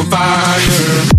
on fire.